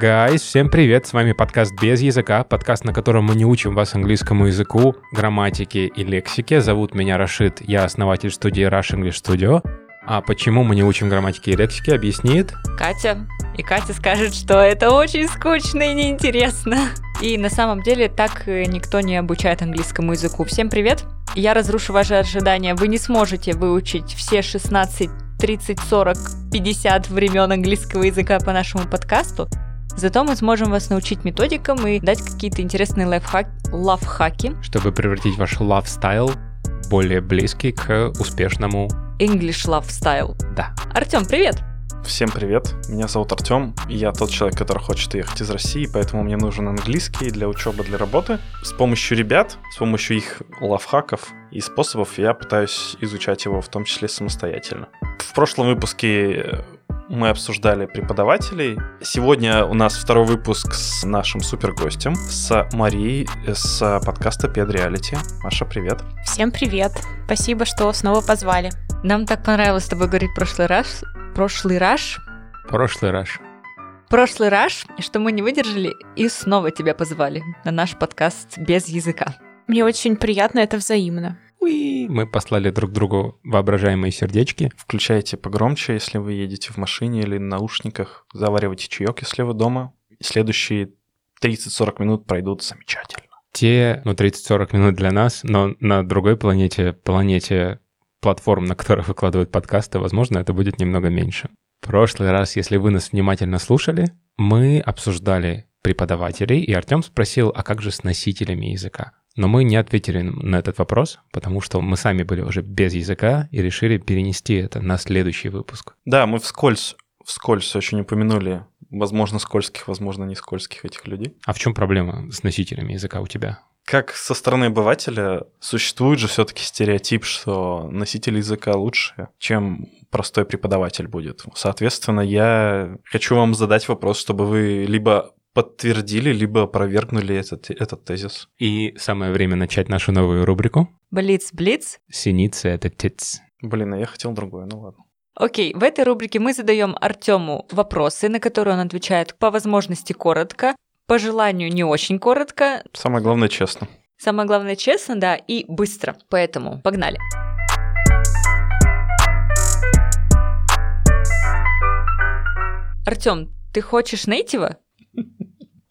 Гайс, всем привет, с вами подкаст «Без языка», подкаст, на котором мы не учим вас английскому языку, грамматике и лексике. Зовут меня Рашид, я основатель студии Rush English Studio. А почему мы не учим грамматике и лексике, объяснит Катя. И Катя скажет, что это очень скучно и неинтересно. И на самом деле так никто не обучает английскому языку. Всем привет! Я разрушу ваши ожидания. Вы не сможете выучить все 16, 30, 40, 50 времен английского языка по нашему подкасту. Зато мы сможем вас научить методикам и дать какие-то интересные лайфхак, лавхаки. Чтобы превратить ваш lifestyle более близкий к успешному... English love style. Да. Артем, привет! Всем привет, меня зовут Артем, и я тот человек, который хочет уехать из России, поэтому мне нужен английский для учебы, для работы. С помощью ребят, с помощью их лавхаков и способов я пытаюсь изучать его, в том числе самостоятельно. В прошлом выпуске мы обсуждали преподавателей. Сегодня у нас второй выпуск с нашим супергостем, с Марией с подкаста Педреалити. Маша, привет. Всем привет. Спасибо, что снова позвали. Нам так понравилось с тобой говорить в прошлый раз. Прошлый раз. Прошлый раз. Прошлый раз, что мы не выдержали и снова тебя позвали на наш подкаст без языка. Мне очень приятно, это взаимно. Уи! Мы послали друг другу воображаемые сердечки. Включайте погромче, если вы едете в машине или на наушниках. Заваривайте чаек, если вы дома. Следующие 30-40 минут пройдут замечательно. Те, ну, 30-40 минут для нас, но на другой планете, планете платформ, на которых выкладывают подкасты, возможно, это будет немного меньше. В прошлый раз, если вы нас внимательно слушали, мы обсуждали преподавателей, и Артем спросил, а как же с носителями языка? Но мы не ответили на этот вопрос, потому что мы сами были уже без языка и решили перенести это на следующий выпуск. Да, мы вскользь, вскользь очень упомянули, возможно, скользких, возможно, не скользких этих людей. А в чем проблема с носителями языка у тебя? Как со стороны обывателя существует же все-таки стереотип, что носитель языка лучше, чем простой преподаватель будет. Соответственно, я хочу вам задать вопрос, чтобы вы либо подтвердили, либо опровергнули этот, этот тезис. И самое время начать нашу новую рубрику. Блиц-блиц. Синица — это тиц. Блин, а я хотел другое, ну ладно. Окей, в этой рубрике мы задаем Артему вопросы, на которые он отвечает по возможности коротко, по желанию не очень коротко. Самое главное, честно. Самое главное, честно, да, и быстро. Поэтому погнали. Артем, ты хочешь нейтива?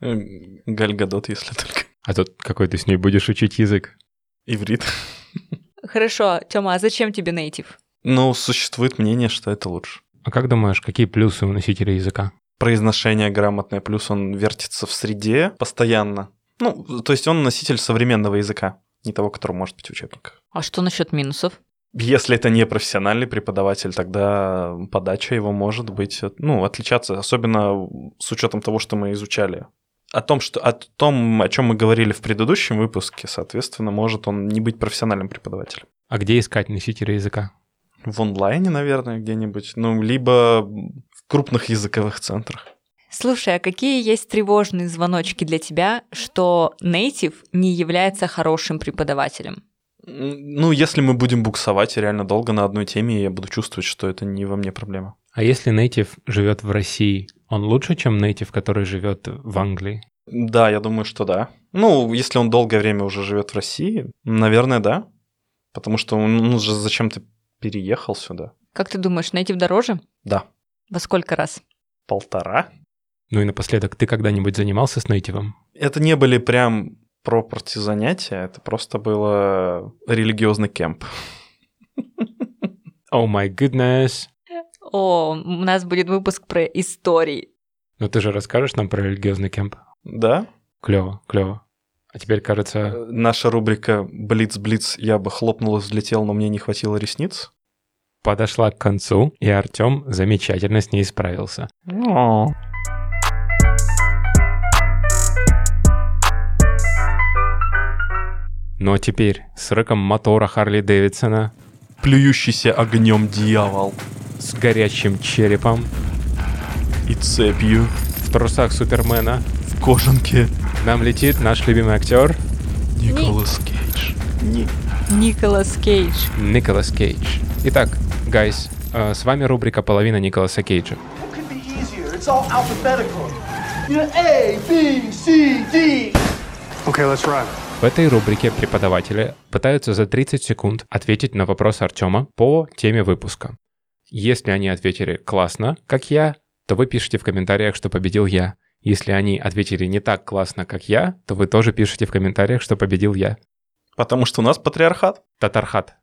Гальгадот, если только. А тут какой ты с ней будешь учить язык? Иврит. Хорошо, Тёма, а зачем тебе нейтив? Ну, существует мнение, что это лучше. А как думаешь, какие плюсы у носителя языка? Произношение грамотное, плюс он вертится в среде постоянно. Ну, то есть он носитель современного языка, не того, который может быть в учебниках. А что насчет минусов? Если это не профессиональный преподаватель, тогда подача его может быть, ну, отличаться, особенно с учетом того, что мы изучали. О том, что, о том, о чем мы говорили в предыдущем выпуске, соответственно, может он не быть профессиональным преподавателем. А где искать носителя языка? В онлайне, наверное, где-нибудь. Ну, либо в крупных языковых центрах. Слушай, а какие есть тревожные звоночки для тебя, что native не является хорошим преподавателем? Ну, если мы будем буксовать реально долго на одной теме, я буду чувствовать, что это не во мне проблема. А если native живет в России, он лучше, чем native, который живет в Англии? Да, я думаю, что да. Ну, если он долгое время уже живет в России, наверное, да. Потому что он ну, же зачем-то переехал сюда. Как ты думаешь, native дороже? Да. Во сколько раз? Полтора. Ну и напоследок, ты когда-нибудь занимался с нейтивом? Это не были прям пропорти занятия, это просто было религиозный кемп. О май goodness. О, у нас будет выпуск про истории. Ну ты же расскажешь нам про религиозный кемп? Да. Клево, клево. А теперь, кажется... Наша рубрика «Блиц-блиц» я бы хлопнул и взлетел, но мне не хватило ресниц. Подошла к концу, и Артем замечательно с ней справился. О. Ну а теперь с рыком мотора Харли Дэвидсона, Плюющийся огнем дьявол с горячим черепом, и цепью в трусах Супермена в кожанке к нам летит наш любимый актер Николас Кейдж. Ни- Николас Кейдж. Николас Кейдж. Итак, гайс, э, с вами рубрика «Половина Николаса Кейджа». A, B, C, D. Okay, let's ride. В этой рубрике преподаватели пытаются за 30 секунд ответить на вопрос Артема по теме выпуска. Если они ответили классно, как я, то вы пишете в комментариях, что победил я. Если они ответили не так классно, как я, то вы тоже пишете в комментариях, что победил я. Потому что у нас патриархат. Татархат.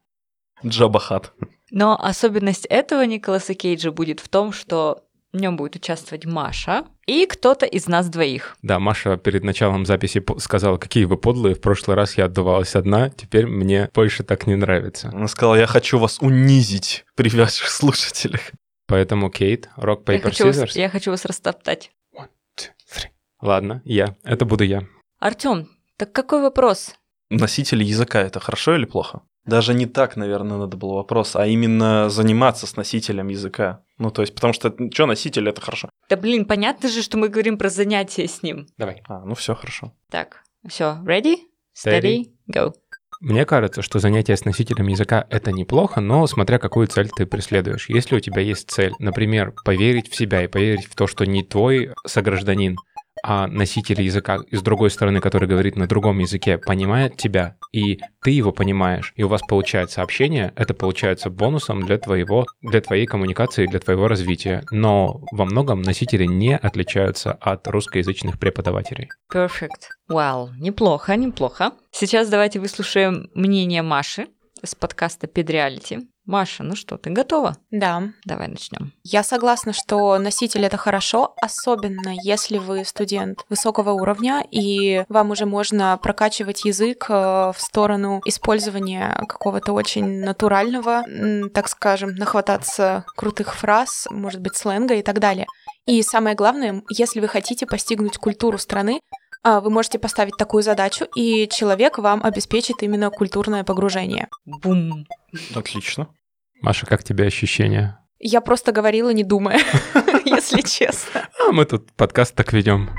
Джабахат. Но особенность этого Николаса Кейджа будет в том, что в нем будет участвовать Маша и кто-то из нас двоих. Да, Маша перед началом записи сказала, какие вы подлые, в прошлый раз я отдувалась одна, теперь мне больше так не нравится. Она сказала, я хочу вас унизить при ваших слушателях. Поэтому, Кейт, Rock, Я Paper, хочу, вас, Scissors. я хочу вас растоптать. One, two, three. Ладно, я. Это буду я. Артем, так какой вопрос? Носители языка это хорошо или плохо? Даже не так, наверное, надо было вопрос, а именно заниматься с носителем языка. Ну, то есть, потому что, что носитель, это хорошо. Да блин, понятно же, что мы говорим про занятия с ним. Давай. А, ну все хорошо. Так, все, ready, steady, go. Мне кажется, что занятие с носителем языка — это неплохо, но смотря какую цель ты преследуешь. Если у тебя есть цель, например, поверить в себя и поверить в то, что не твой согражданин, а носитель языка из другой стороны, который говорит на другом языке, понимает тебя, и ты его понимаешь, и у вас получается общение, это получается бонусом для твоего, для твоей коммуникации, для твоего развития. Но во многом носители не отличаются от русскоязычных преподавателей. Perfect. Well, неплохо, неплохо. Сейчас давайте выслушаем мнение Маши с подкаста Педреалити. Маша, ну что, ты готова? Да. Давай начнем. Я согласна, что носитель это хорошо, особенно если вы студент высокого уровня, и вам уже можно прокачивать язык э, в сторону использования какого-то очень натурального, так скажем, нахвататься крутых фраз, может быть, сленга и так далее. И самое главное, если вы хотите постигнуть культуру страны, а, вы можете поставить такую задачу, и человек вам обеспечит именно культурное погружение. Бум. Отлично. Маша, как тебе ощущения? Я просто говорила, не думая, если честно. А мы тут подкаст так ведем.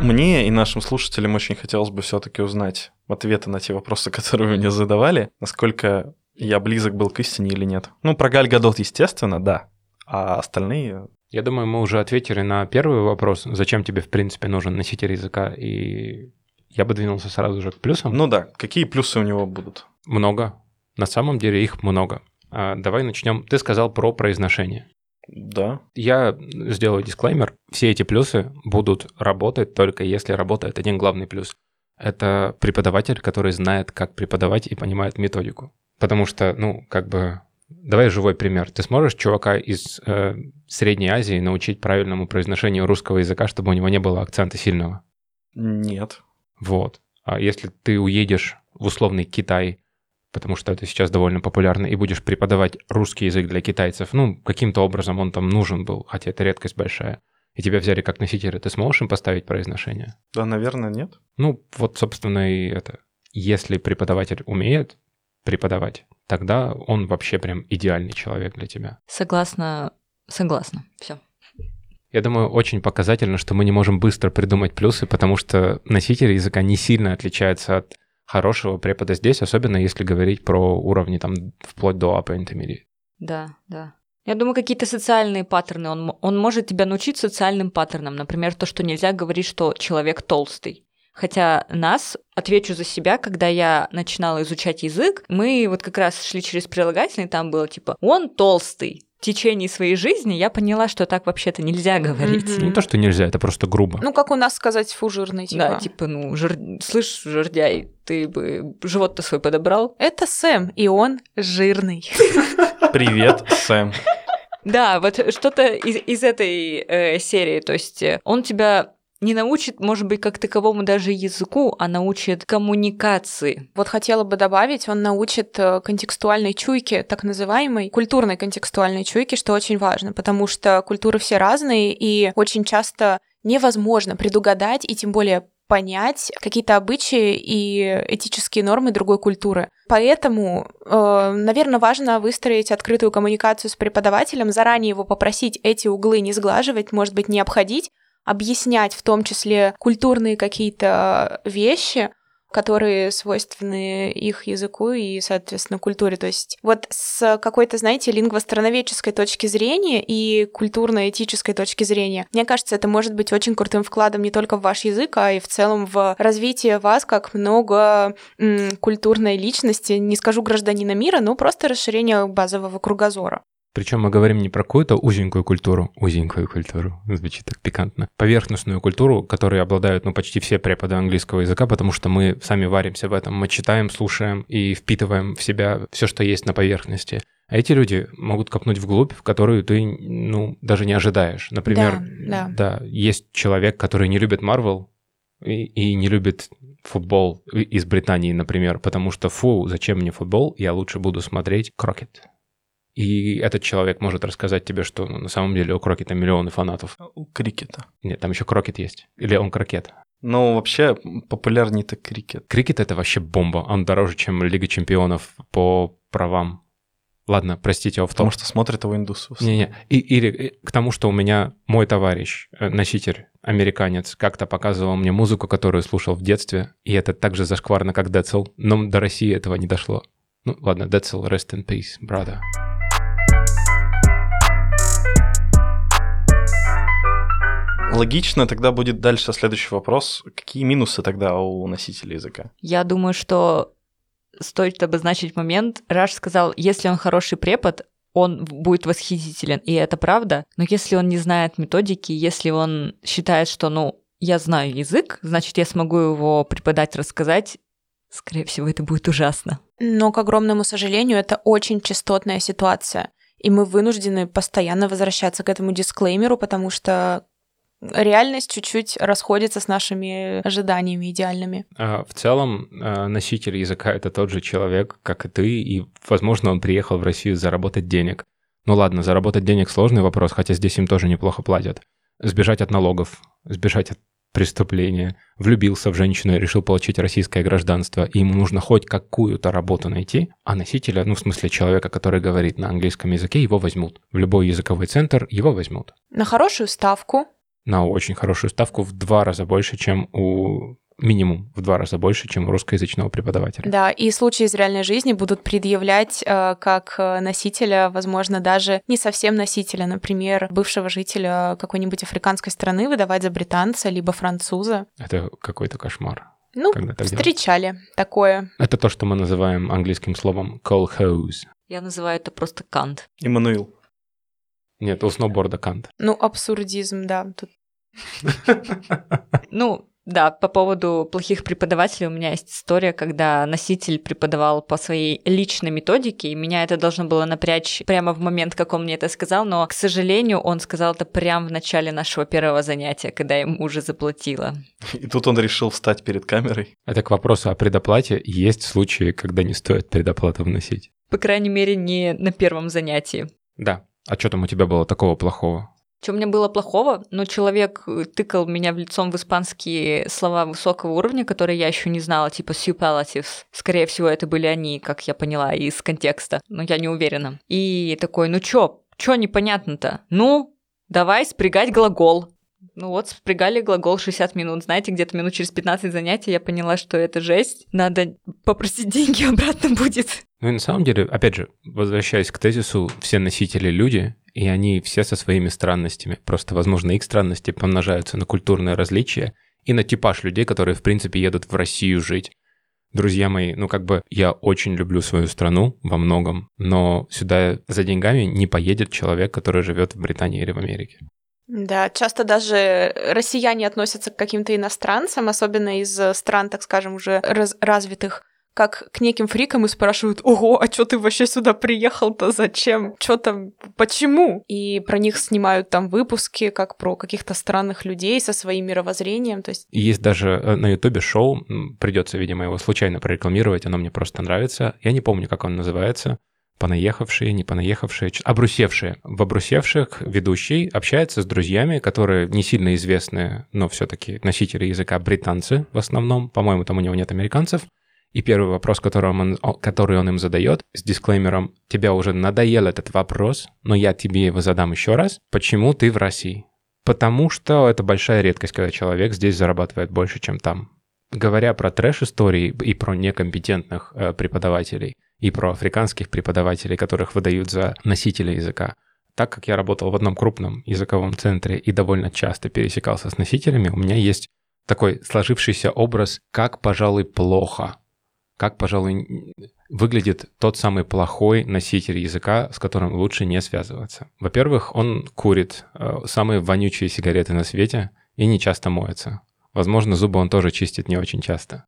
Мне и нашим слушателям очень хотелось бы все-таки узнать ответы на те вопросы, которые вы мне задавали, насколько я близок был к истине или нет. Ну, про Галь Гадот, естественно, да. А остальные... Я думаю, мы уже ответили на первый вопрос, зачем тебе, в принципе, нужен носитель языка, и я бы двинулся сразу же к плюсам. Ну да, какие плюсы у него будут? Много. На самом деле их много. А, давай начнем. Ты сказал про произношение. Да. Я сделаю дисклеймер. Все эти плюсы будут работать только если работает один главный плюс. Это преподаватель, который знает, как преподавать и понимает методику. Потому что, ну, как бы... Давай живой пример. Ты сможешь чувака из э, Средней Азии научить правильному произношению русского языка, чтобы у него не было акцента сильного? Нет. Вот. А если ты уедешь в условный Китай, потому что это сейчас довольно популярно, и будешь преподавать русский язык для китайцев, ну, каким-то образом он там нужен был, хотя это редкость большая, и тебя взяли как носителя, ты сможешь им поставить произношение? Да, наверное, нет. Ну, вот, собственно, и это. Если преподаватель умеет преподавать, тогда он вообще прям идеальный человек для тебя. Согласна, согласна. Все. Я думаю, очень показательно, что мы не можем быстро придумать плюсы, потому что носитель языка не сильно отличается от хорошего препода здесь, особенно если говорить про уровни там вплоть до upper intermediate. Да, да. Я думаю, какие-то социальные паттерны. Он, он может тебя научить социальным паттернам. Например, то, что нельзя говорить, что человек толстый. Хотя нас, отвечу за себя, когда я начинала изучать язык, мы вот как раз шли через прилагательный, там было типа «он толстый». В течение своей жизни я поняла, что так вообще-то нельзя говорить. Мгм. Не то, что нельзя, это просто грубо. Ну, как у нас сказать фу жирный, типа. Да, типа, ну, жир... слышь, жердяй, ты бы живот-то свой подобрал? Это Сэм, и он жирный. Привет, Сэм. Да, вот что-то из, из этой э, серии. То есть э, он тебя не научит, может быть, как таковому даже языку, а научит коммуникации. Вот хотела бы добавить, он научит э, контекстуальной чуйке, так называемой культурной контекстуальной чуйке, что очень важно, потому что культуры все разные, и очень часто невозможно предугадать и тем более понять какие-то обычаи и этические нормы другой культуры. Поэтому, э, наверное, важно выстроить открытую коммуникацию с преподавателем, заранее его попросить эти углы не сглаживать, может быть, не обходить, объяснять в том числе культурные какие-то вещи, которые свойственны их языку и, соответственно, культуре. То есть вот с какой-то, знаете, лингвостроноведческой точки зрения и культурно-этической точки зрения, мне кажется, это может быть очень крутым вкладом не только в ваш язык, а и в целом в развитие вас как много м, культурной личности, не скажу гражданина мира, но просто расширение базового кругозора. Причем мы говорим не про какую-то узенькую культуру, узенькую культуру, звучит так пикантно, поверхностную культуру, которой обладают ну, почти все преподы английского языка, потому что мы сами варимся в этом, мы читаем, слушаем и впитываем в себя все, что есть на поверхности. А эти люди могут копнуть вглубь, в которую ты, ну, даже не ожидаешь. Например, Да, да, есть человек, который не любит Марвел и, и не любит футбол из Британии, например, потому что, фу, зачем мне футбол, я лучше буду смотреть Крокет. И этот человек может рассказать тебе, что ну, на самом деле у Крокета миллионы фанатов. У крикета. Нет, там еще Крокет есть. Или он Крокет. Ну, вообще, популярнее-то крикет. Крикет — это вообще бомба. Он дороже, чем Лига чемпионов по правам. Ладно, простите, офф Потому что смотрят его индусы. Не-не, и, или и к тому, что у меня мой товарищ, э, носитель, американец, как-то показывал мне музыку, которую слушал в детстве, и это так же зашкварно, как Децл, но до России этого не дошло. Ну, ладно, Децл, rest in peace, brother. Логично тогда будет дальше следующий вопрос. Какие минусы тогда у носителя языка? Я думаю, что стоит обозначить момент. Раш сказал, если он хороший препод, он будет восхитителен, и это правда. Но если он не знает методики, если он считает, что, ну, я знаю язык, значит, я смогу его преподать, рассказать, скорее всего, это будет ужасно. Но, к огромному сожалению, это очень частотная ситуация. И мы вынуждены постоянно возвращаться к этому дисклеймеру, потому что реальность чуть-чуть расходится с нашими ожиданиями идеальными. А, В целом, а, носитель языка — это тот же человек, как и ты, и, возможно, он приехал в Россию заработать денег. Ну ладно, заработать денег — сложный вопрос, хотя здесь им тоже неплохо платят. Сбежать от налогов, сбежать от преступления, влюбился в женщину и решил получить российское гражданство, и ему нужно хоть какую-то работу найти, а носителя, ну, в смысле человека, который говорит на английском языке, его возьмут. В любой языковой центр его возьмут. На хорошую ставку, На очень хорошую ставку в два раза больше, чем у... Минимум в два раза больше, чем у русскоязычного преподавателя. да, и случаи из реальной жизни будут предъявлять э, как э, носителя, возможно, даже не совсем носителя, например, бывшего жителя какой-нибудь африканской страны выдавать за британца либо француза. Это какой-то кошмар. Ну, так встречали такое. Это то, что мы называем английским словом call hose. Я называю это просто кант. Иммануил. Нет, у сноуборда кант. Ну, абсурдизм, да. Тут Ну, да, по поводу плохих преподавателей у меня есть история, когда носитель преподавал по своей личной методике, и меня это должно было напрячь прямо в момент, как он мне это сказал, но, к сожалению, он сказал это прямо в начале нашего первого занятия, когда я ему уже заплатила. И тут он решил встать перед камерой. Это к вопросу о предоплате. Есть случаи, когда не стоит предоплату вносить. По крайней мере, не на первом занятии. Да. А что там у тебя было такого плохого? Что у меня было плохого? Ну, человек э, тыкал меня в лицом в испанские слова высокого уровня, которые я еще не знала, типа superlatives. Скорее всего, это были они, как я поняла, из контекста, но я не уверена. И такой, ну чё, чё непонятно-то? Ну, давай спрягать глагол. Ну вот, спрягали глагол 60 минут. Знаете, где-то минут через 15 занятий я поняла, что это жесть. Надо попросить деньги обратно будет. Ну и на самом деле, опять же, возвращаясь к тезису, все носители люди, и они все со своими странностями. Просто, возможно, их странности помножаются на культурные различия и на типаж людей, которые, в принципе, едут в Россию жить. Друзья мои, ну как бы я очень люблю свою страну во многом, но сюда за деньгами не поедет человек, который живет в Британии или в Америке. Да, часто даже россияне относятся к каким-то иностранцам, особенно из э, стран, так скажем, уже раз- развитых, как к неким фрикам и спрашивают, ого, а чё ты вообще сюда приехал-то, зачем, чё там, почему? И про них снимают там выпуски, как про каких-то странных людей со своим мировоззрением, то есть Есть даже э, на Ютубе шоу, придется, видимо, его случайно прорекламировать, оно мне просто нравится. Я не помню, как он называется. Понаехавшие, не понаехавшие, обрусевшие. В обрусевших ведущий общается с друзьями, которые не сильно известные, но все-таки носители языка британцы в основном. По-моему, там у него нет американцев. И первый вопрос, который он, который он им задает, с дисклеймером «Тебя уже надоел этот вопрос, но я тебе его задам еще раз. Почему ты в России?» Потому что это большая редкость, когда человек здесь зарабатывает больше, чем там. говоря про трэш-истории и про некомпетентных э, преподавателей, и про африканских преподавателей, которых выдают за носителя языка, так как я работал в одном крупном языковом центре и довольно часто пересекался с носителями, у меня есть такой сложившийся образ, как, пожалуй, плохо, как, пожалуй, выглядит тот самый плохой носитель языка, с которым лучше не связываться. Во-первых, он курит э, самые вонючие сигареты на свете и не часто моется. Возможно, зубы он тоже чистит не очень часто.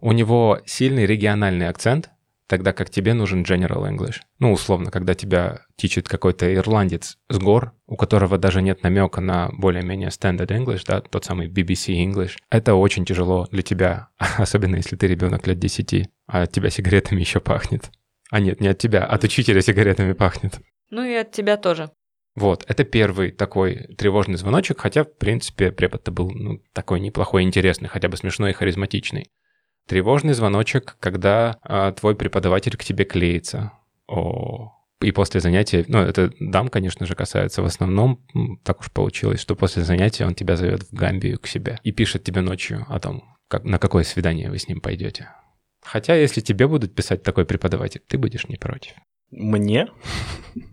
У него сильный региональный акцент, тогда как тебе нужен General English. Ну, условно, когда тебя тичит какой-то ирландец с гор, у которого даже нет намека на более-менее Standard English, да, тот самый BBC English, это очень тяжело для тебя, особенно если ты ребенок лет 10, а от тебя сигаретами еще пахнет. А нет, не от тебя, от учителя сигаретами пахнет. Ну и от тебя тоже. Вот, это первый такой тревожный звоночек, хотя, в принципе, препод-то был ну, такой неплохой, интересный, хотя бы смешной и харизматичный. Тревожный звоночек, когда а, твой преподаватель к тебе клеится. О, и после занятия, ну, это дам, конечно же, касается в основном, так уж получилось, что после занятия он тебя зовет в Гамбию к себе и пишет тебе ночью о том, как, на какое свидание вы с ним пойдете. Хотя, если тебе будут писать такой преподаватель, ты будешь не против. Мне?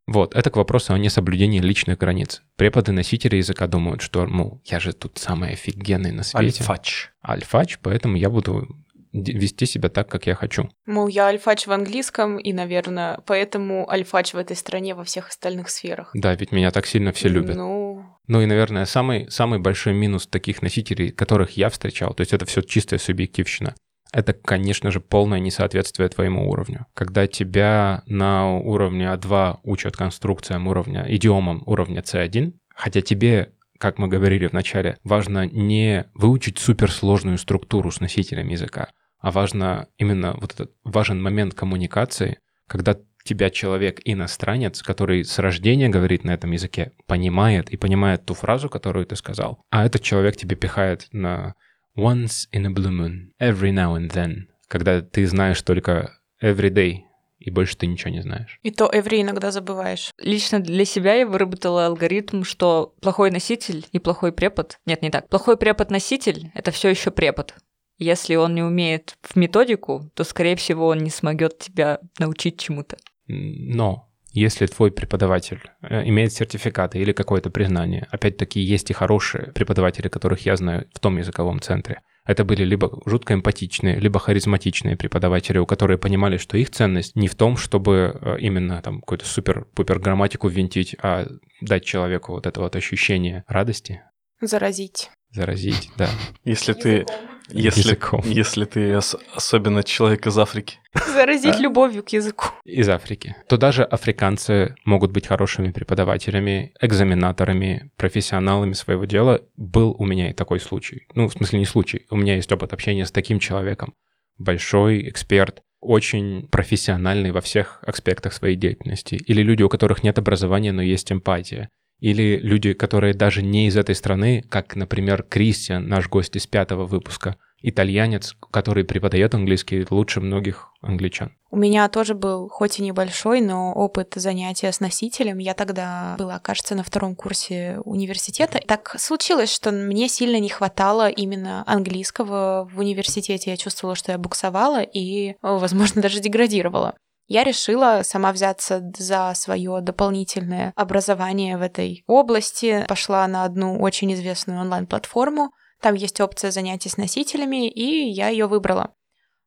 Вот, это к вопросу о несоблюдении личных границ. Преподы-носители языка думают, что, ну, я же тут самый офигенный на свете. Альфач. Альфач, поэтому я буду вести себя так, как я хочу. Мол, я альфач в английском, и, наверное, поэтому альфач в этой стране во всех остальных сферах. Да, ведь меня так сильно все любят. Ну, Ну и, наверное, самый, самый большой минус таких носителей, которых я встречал, то есть это все чистая субъективщина, это, конечно же, полное несоответствие твоему уровню. Когда тебя на уровне А2 учат конструкциям уровня, идиомам уровня C1, хотя тебе как мы говорили в начале, важно не выучить суперсложную структуру с носителем языка, а важно именно вот этот важен момент коммуникации, когда тебя человек иностранец, который с рождения говорит на этом языке, понимает и понимает ту фразу, которую ты сказал, а этот человек тебе пихает на once in a blue moon, every now and then, когда ты знаешь только every day, и больше ты ничего не знаешь. И то every иногда забываешь. Лично для себя я выработала алгоритм, что плохой носитель и плохой препод... Нет, не так. Плохой препод-носитель — это все еще препод. Если он не умеет в методику, то, скорее всего, он не смогет тебя научить чему-то. Но если твой преподаватель э, имеет сертификаты или какое-то признание, опять-таки есть и хорошие преподаватели, которых я знаю в том языковом центре, это были либо жутко эмпатичные, либо харизматичные преподаватели, у которых понимали, что их ценность не в том, чтобы э, именно там какую-то супер-пупер грамматику ввинтить, а дать человеку вот это вот ощущение радости, Заразить. заразить, да. Если ты... Если, Языком. если ты ос- особенно человек из Африки. Заразить любовью к языку. из Африки, то даже африканцы могут быть хорошими преподавателями, экзаменаторами, профессионалами своего дела. Был у меня и такой случай. Ну, в смысле, не случай. У меня есть опыт общения с таким человеком. Большой эксперт, очень профессиональный во всех аспектах своей деятельности. Или люди, у которых нет образования, но есть эмпатия. Или люди, которые даже не из этой страны, как, например, Кристиан, наш гость из пятого выпуска, итальянец, который преподает английский лучше многих англичан. У меня тоже был, хоть и небольшой, но опыт занятия с носителем. Я тогда была, кажется, на втором курсе университета. Так случилось, что мне сильно не хватало именно английского в университете. Я чувствовала, что я буксовала и, возможно, даже деградировала. Я решила сама взяться за свое дополнительное образование в этой области. Пошла на одну очень известную онлайн-платформу. Там есть опция занятий с носителями, и я ее выбрала.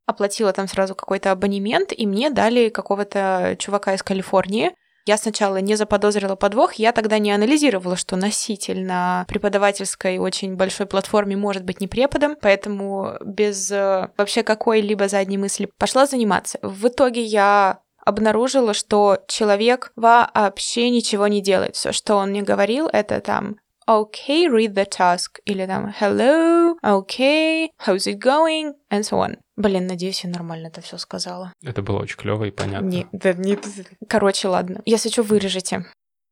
Оплатила там сразу какой-то абонемент, и мне дали какого-то чувака из Калифорнии. Я сначала не заподозрила подвох, я тогда не анализировала, что носитель на преподавательской очень большой платформе может быть не преподом, поэтому без э, вообще какой-либо задней мысли пошла заниматься. В итоге я обнаружила, что человек вообще ничего не делает. Все, что он мне говорил, это там okay, read the task, или там hello, okay, how's it going, and so on. Блин, надеюсь, я нормально это все сказала. Это было очень клево и понятно. Не, да, не... Короче, ладно. Если что, вырежете.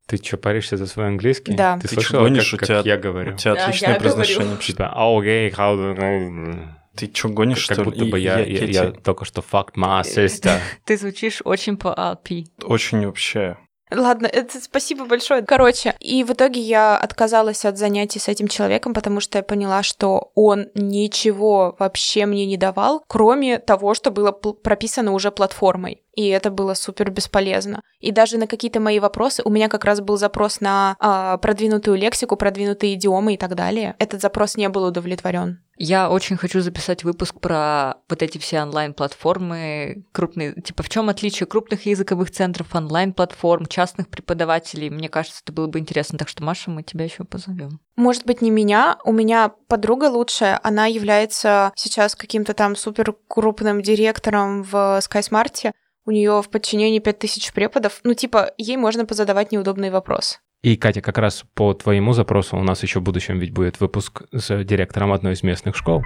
Ты что, паришься за свой английский? Да. Ты, Ты слышала, гонишь? как, У как тебя- я говорю? У тебя Да, отличное я произношение. Типа, окей, how do- Ты что, гонишь, Как что ли? будто бы И я, я, я тебе только что fucked my sister. Ты звучишь очень по RP. Очень вообще Ладно, это спасибо большое. Короче, и в итоге я отказалась от занятий с этим человеком, потому что я поняла, что он ничего вообще мне не давал, кроме того, что было прописано уже платформой и это было супер бесполезно. И даже на какие-то мои вопросы, у меня как раз был запрос на э, продвинутую лексику, продвинутые идиомы и так далее. Этот запрос не был удовлетворен. Я очень хочу записать выпуск про вот эти все онлайн-платформы крупные. Типа, в чем отличие крупных языковых центров, онлайн-платформ, частных преподавателей? Мне кажется, это было бы интересно. Так что, Маша, мы тебя еще позовем. Может быть, не меня. У меня подруга лучшая. Она является сейчас каким-то там супер крупным директором в SkySmart у нее в подчинении 5000 преподов. Ну, типа, ей можно позадавать неудобный вопрос. И, Катя, как раз по твоему запросу у нас еще в будущем ведь будет выпуск с директором одной из местных школ.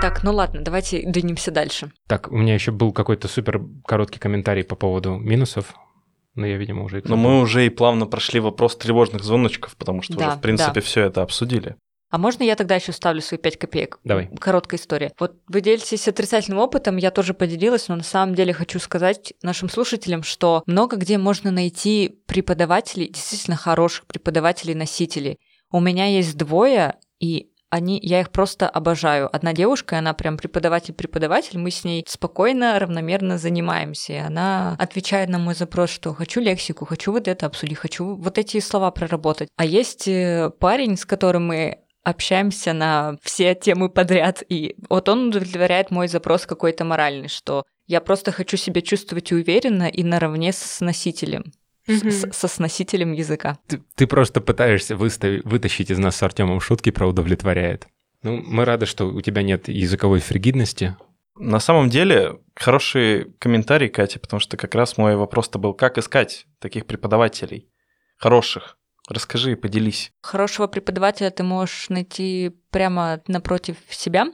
Так, ну ладно, давайте двинемся дальше. Так, у меня еще был какой-то супер короткий комментарий по поводу минусов, но я, видимо, уже... Но мы уже и плавно прошли вопрос тревожных звоночков, потому что да, уже, в принципе, да. все это обсудили. А можно я тогда еще ставлю свои 5 копеек? Давай. Короткая история. Вот вы делитесь отрицательным опытом, я тоже поделилась, но на самом деле хочу сказать нашим слушателям, что много где можно найти преподавателей, действительно хороших преподавателей-носителей. У меня есть двое, и они, я их просто обожаю. Одна девушка, она прям преподаватель-преподаватель, мы с ней спокойно, равномерно занимаемся. И она отвечает на мой запрос, что хочу лексику, хочу вот это обсудить, хочу вот эти слова проработать. А есть э, парень, с которым мы общаемся на все темы подряд, и вот он удовлетворяет мой запрос какой-то моральный, что я просто хочу себя чувствовать уверенно и наравне с носителем. Mm-hmm. С, со сносителем языка. Ты, ты просто пытаешься выставить, вытащить из нас с Артемом шутки про удовлетворяет. Ну, мы рады, что у тебя нет языковой фригидности. На самом деле, хороший комментарий, Катя, потому что как раз мой вопрос-то был, как искать таких преподавателей хороших, Расскажи и поделись. Хорошего преподавателя ты можешь найти прямо напротив себя,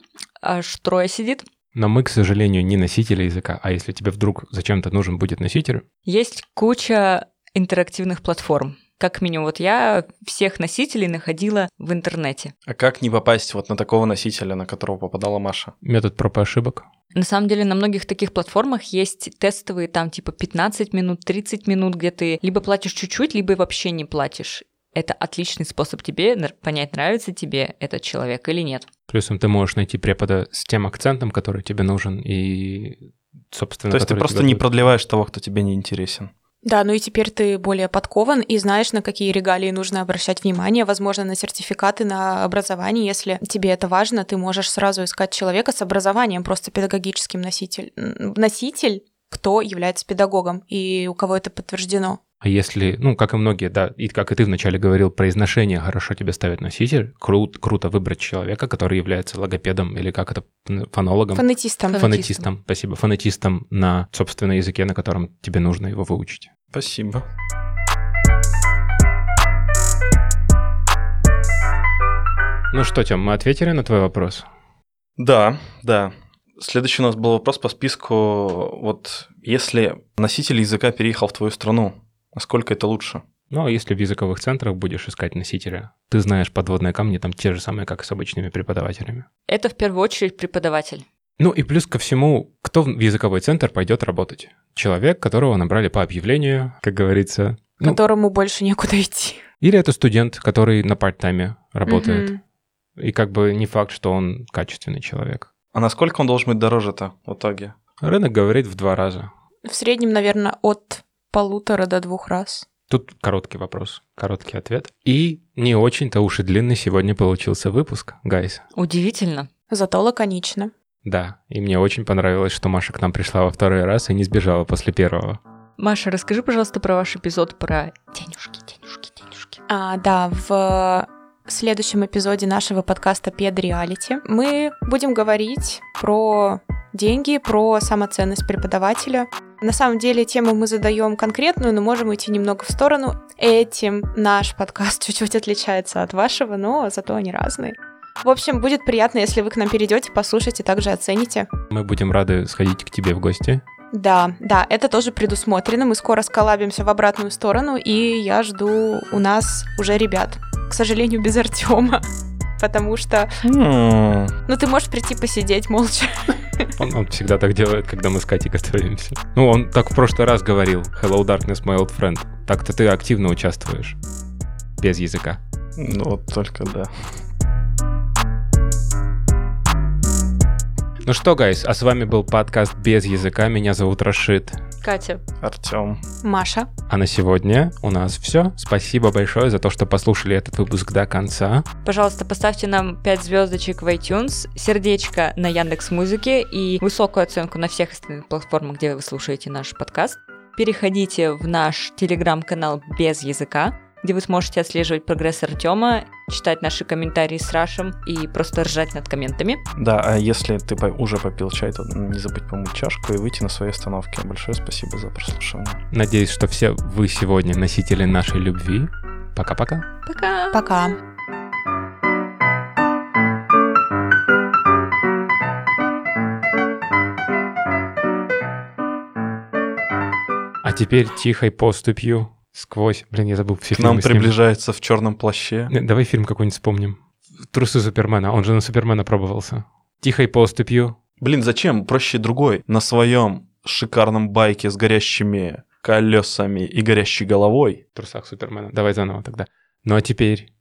аж трое сидит. Но мы, к сожалению, не носители языка, а если тебе вдруг зачем-то нужен будет носитель... Есть куча интерактивных платформ. Как минимум, вот я всех носителей находила в интернете. А как не попасть вот на такого носителя, на которого попадала Маша? Метод проб и ошибок. На самом деле на многих таких платформах есть тестовые там типа 15 минут, 30 минут, где ты либо платишь чуть-чуть, либо вообще не платишь. Это отличный способ тебе понять, нравится тебе этот человек или нет. Плюсом ты можешь найти препода с тем акцентом, который тебе нужен, и, собственно... То есть ты просто не продлеваешь того, кто тебе не интересен. Да, ну и теперь ты более подкован и знаешь, на какие регалии нужно обращать внимание, возможно, на сертификаты, на образование. Если тебе это важно, ты можешь сразу искать человека с образованием, просто педагогическим носитель. Носитель, кто является педагогом и у кого это подтверждено. А если, ну, как и многие, да, и как и ты вначале говорил, произношение хорошо тебе ставит носитель, кру- круто выбрать человека, который является логопедом или как это, фонологом? Фонетистом. Фонетистом, Фонетистом спасибо. Фонетистом на, собственно, языке, на котором тебе нужно его выучить. Спасибо. Ну что, Тём, мы ответили на твой вопрос? Да, да. Следующий у нас был вопрос по списку. Вот если носитель языка переехал в твою страну, насколько это лучше? Ну, а если в языковых центрах будешь искать носителя, ты знаешь подводные камни там те же самые, как и с обычными преподавателями. Это в первую очередь преподаватель. Ну и плюс ко всему, кто в языковой центр пойдет работать? Человек, которого набрали по объявлению, как говорится. Ну, Которому ну, больше некуда идти. Или это студент, который на парт-тайме работает. Угу. И как бы не факт, что он качественный человек. А насколько он должен быть дороже-то в итоге? Рынок говорит в два раза. В среднем, наверное, от полутора до двух раз. Тут короткий вопрос, короткий ответ. И не очень-то уж и длинный сегодня получился выпуск, гайс. Удивительно. Зато лаконично. Да, и мне очень понравилось, что Маша к нам пришла во второй раз и не сбежала после первого. Маша, расскажи, пожалуйста, про ваш эпизод про денежки, денежки, денежки. А, да, в следующем эпизоде нашего подкаста Пед Реалити мы будем говорить про деньги, про самоценность преподавателя. На самом деле тему мы задаем конкретную, но можем уйти немного в сторону. Этим наш подкаст чуть-чуть отличается от вашего, но зато они разные. В общем, будет приятно, если вы к нам перейдете, послушаете, также оцените. Мы будем рады сходить к тебе в гости. Да, да, это тоже предусмотрено. Мы скоро сколабимся в обратную сторону, и я жду у нас уже ребят. К сожалению, без Артема. Потому что... Ну, ты можешь прийти посидеть молча. Он, он всегда так делает, когда мы с Катей готовимся. Ну, он так в прошлый раз говорил. Hello, darkness, my old friend. Так-то ты активно участвуешь. Без языка. Ну, вот только да. Ну что, гайс, а с вами был подкаст без языка. Меня зовут Рашид. Катя, Артем. Маша. А на сегодня у нас все. Спасибо большое за то, что послушали этот выпуск до конца. пожалуйста, поставьте нам 5 звездочек в iTunes, сердечко на Яндекс Музыке и высокую оценку на всех остальных платформах, где вы слушаете наш подкаст. Переходите в наш телеграм-канал без языка, где вы сможете отслеживать прогресс Артема, читать наши комментарии с Рашем и просто ржать над комментами. Да, а если ты уже попил чай, то не забудь помыть чашку и выйти на своей остановке. Большое спасибо за прослушивание. Надеюсь, что все вы сегодня носители нашей любви. Пока-пока. Пока! Пока. А теперь тихой поступью сквозь... Блин, я забыл все К нам приближается в черном плаще. Давай фильм какой-нибудь вспомним. Трусы Супермена. Он же на Супермена пробовался. Тихой поступью. Блин, зачем? Проще другой. На своем шикарном байке с горящими колесами и горящей головой. В трусах Супермена. Давай заново тогда. Ну а теперь